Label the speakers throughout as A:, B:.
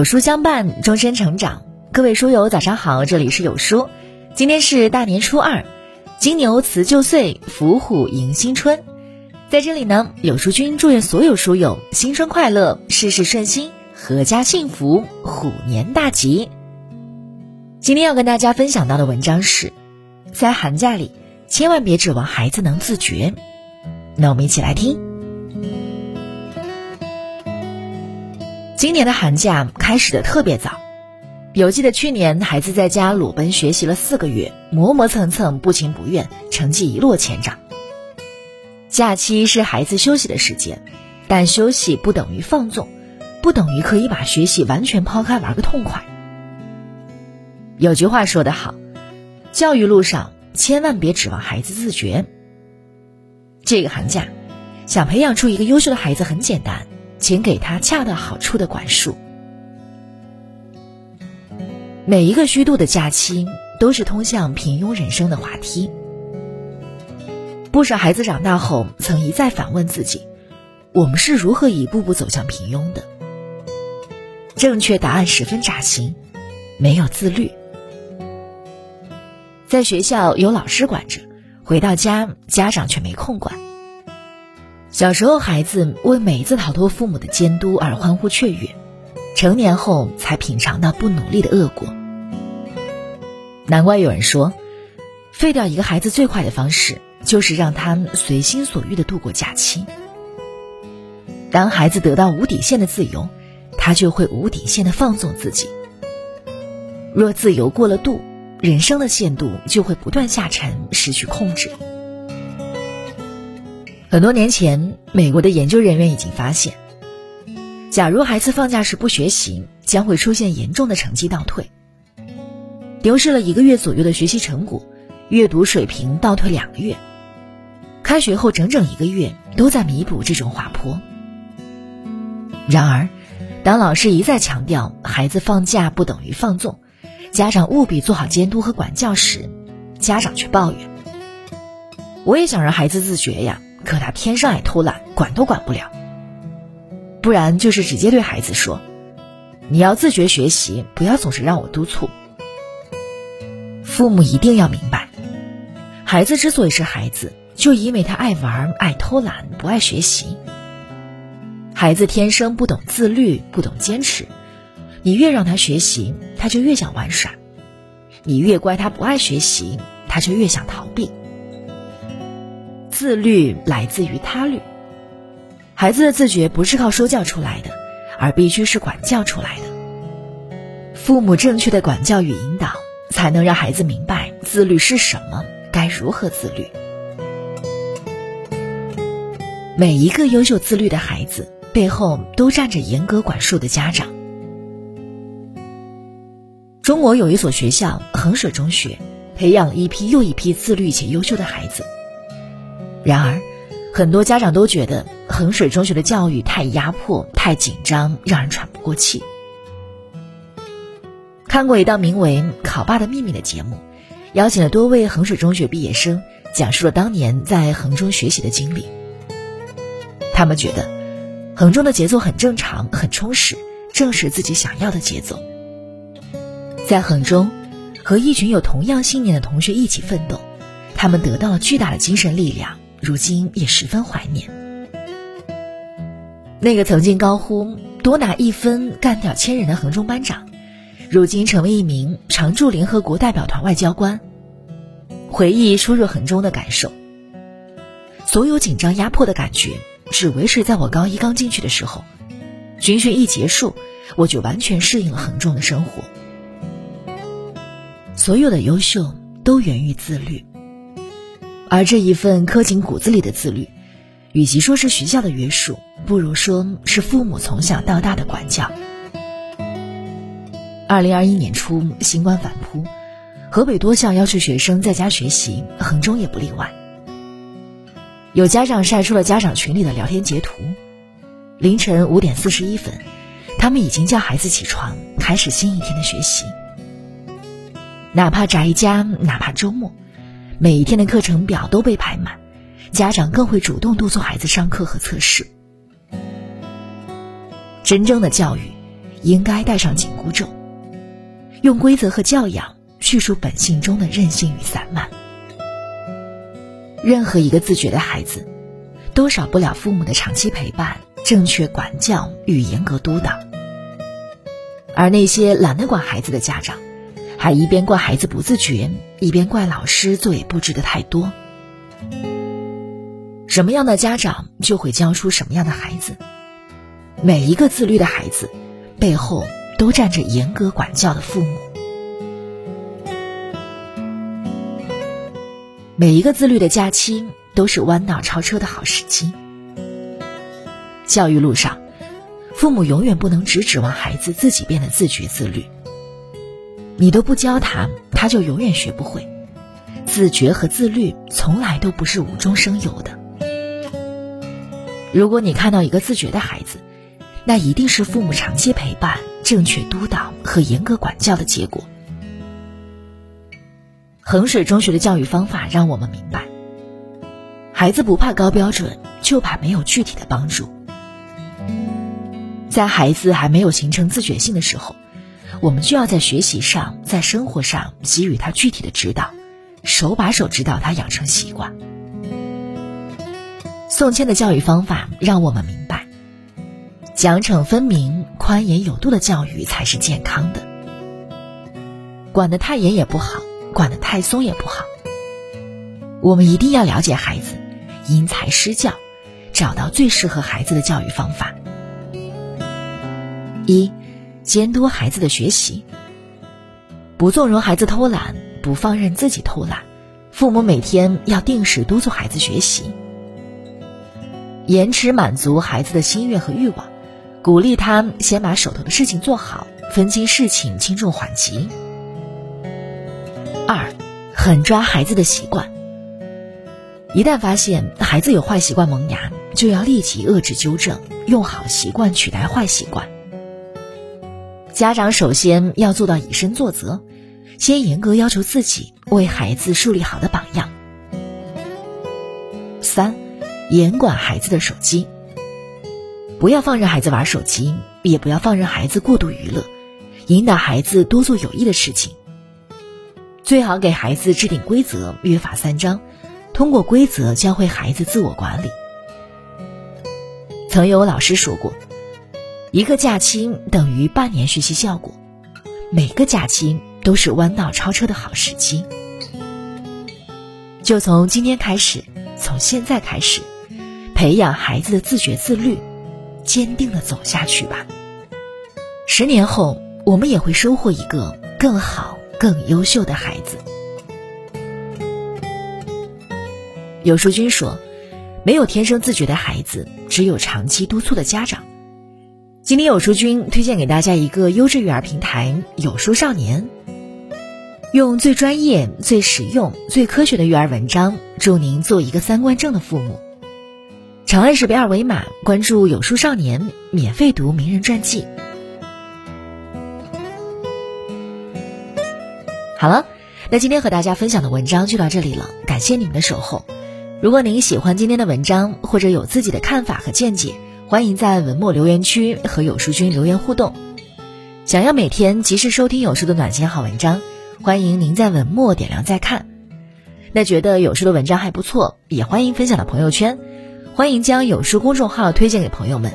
A: 有书相伴，终身成长。各位书友，早上好，这里是有书。今天是大年初二，金牛辞旧岁，伏虎迎新春。在这里呢，有书君祝愿所有书友新春快乐，事事顺心，阖家幸福，虎年大吉。今天要跟大家分享到的文章是，在寒假里，千万别指望孩子能自觉。那我们一起来听。今年的寒假开始的特别早，有记得去年孩子在家裸奔学习了四个月，磨磨蹭蹭，不情不愿，成绩一落千丈。假期是孩子休息的时间，但休息不等于放纵，不等于可以把学习完全抛开玩个痛快。有句话说得好，教育路上千万别指望孩子自觉。这个寒假，想培养出一个优秀的孩子很简单。请给他恰到好处的管束。每一个虚度的假期，都是通向平庸人生的滑梯。不少孩子长大后，曾一再反问自己：我们是如何一步步走向平庸的？正确答案十分扎心：没有自律。在学校有老师管着，回到家家长却没空管。小时候，孩子为每一次逃脱父母的监督而欢呼雀跃；成年后，才品尝到不努力的恶果。难怪有人说，废掉一个孩子最快的方式，就是让他随心所欲的度过假期。当孩子得到无底线的自由，他就会无底线的放纵自己。若自由过了度，人生的限度就会不断下沉，失去控制。很多年前，美国的研究人员已经发现，假如孩子放假时不学习，将会出现严重的成绩倒退，丢失了一个月左右的学习成果，阅读水平倒退两个月，开学后整整一个月都在弥补这种滑坡。然而，当老师一再强调孩子放假不等于放纵，家长务必做好监督和管教时，家长却抱怨：“我也想让孩子自觉呀。”可他天生爱偷懒，管都管不了。不然就是直接对孩子说：“你要自觉学习，不要总是让我督促。”父母一定要明白，孩子之所以是孩子，就因为他爱玩、爱偷懒、不爱学习。孩子天生不懂自律，不懂坚持。你越让他学习，他就越想玩耍；你越乖，他不爱学习，他就越想逃避。自律来自于他律，孩子的自觉不是靠说教出来的，而必须是管教出来的。父母正确的管教与引导，才能让孩子明白自律是什么，该如何自律。每一个优秀自律的孩子背后，都站着严格管束的家长。中国有一所学校——衡水中学，培养了一批又一批自律且优秀的孩子。然而，很多家长都觉得衡水中学的教育太压迫、太紧张，让人喘不过气。看过一档名为《考爸的秘密》的节目，邀请了多位衡水中学毕业生，讲述了当年在衡中学习的经历。他们觉得，衡中的节奏很正常、很充实，正是自己想要的节奏。在衡中，和一群有同样信念的同学一起奋斗，他们得到了巨大的精神力量。如今也十分怀念那个曾经高呼“多拿一分干掉千人”的衡中班长，如今成为一名常驻联合国代表团外交官。回忆初入衡中的感受，所有紧张压迫的感觉只维持在我高一刚进去的时候，军训一结束，我就完全适应了衡中的生活。所有的优秀都源于自律。而这一份刻进骨子里的自律，与其说是学校的约束，不如说是父母从小到大的管教。二零二一年初，新冠反扑，河北多校要求学生在家学习，衡中也不例外。有家长晒出了家长群里的聊天截图，凌晨五点四十一分，他们已经叫孩子起床，开始新一天的学习。哪怕宅家，哪怕周末。每一天的课程表都被排满，家长更会主动督促孩子上课和测试。真正的教育，应该戴上紧箍咒，用规则和教养叙述本性中的任性与散漫。任何一个自觉的孩子，都少不了父母的长期陪伴、正确管教与严格督导。而那些懒得管孩子的家长，还一边怪孩子不自觉，一边怪老师作业布置的太多。什么样的家长就会教出什么样的孩子。每一个自律的孩子，背后都站着严格管教的父母。每一个自律的假期，都是弯道超车的好时机。教育路上，父母永远不能只指望孩子自己变得自觉自律。你都不教他，他就永远学不会。自觉和自律从来都不是无中生有的。如果你看到一个自觉的孩子，那一定是父母长期陪伴、正确督导和严格管教的结果。衡水中学的教育方法让我们明白，孩子不怕高标准，就怕没有具体的帮助。在孩子还没有形成自觉性的时候，我们就要在学习上、在生活上给予他具体的指导，手把手指导他养成习惯。宋谦的教育方法让我们明白，奖惩分明、宽严有度的教育才是健康的。管得太严也不好，管得太松也不好。我们一定要了解孩子，因材施教，找到最适合孩子的教育方法。一，监督孩子的学习，不纵容孩子偷懒，不放任自己偷懒。父母每天要定时督促孩子学习。延迟满足孩子的心愿和欲望，鼓励他先把手头的事情做好，分清事情轻重缓急。二，狠抓孩子的习惯。一旦发现孩子有坏习惯萌芽，就要立即遏制纠正，用好习惯取代坏习惯。家长首先要做到以身作则，先严格要求自己，为孩子树立好的榜样。三。严管孩子的手机，不要放任孩子玩手机，也不要放任孩子过度娱乐，引导孩子多做有益的事情。最好给孩子制定规则、约法三章，通过规则教会孩子自我管理。曾有老师说过，一个假期等于半年学习效果，每个假期都是弯道超车的好时机。就从今天开始，从现在开始。培养孩子的自觉自律，坚定的走下去吧。十年后，我们也会收获一个更好、更优秀的孩子。有书君说：“没有天生自觉的孩子，只有长期督促的家长。”今天有书君推荐给大家一个优质育儿平台——有书少年，用最专业、最实用、最科学的育儿文章，助您做一个三观正的父母。长按识别二维码，关注有书少年，免费读名人传记。好了，那今天和大家分享的文章就到这里了，感谢你们的守候。如果您喜欢今天的文章，或者有自己的看法和见解，欢迎在文末留言区和有书君留言互动。想要每天及时收听有书的暖心好文章，欢迎您在文末点亮再看。那觉得有书的文章还不错，也欢迎分享到朋友圈。欢迎将有书公众号推荐给朋友们，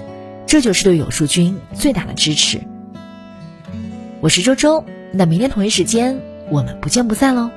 A: 这就是对有书君最大的支持。我是周周，那明天同一时间我们不见不散喽。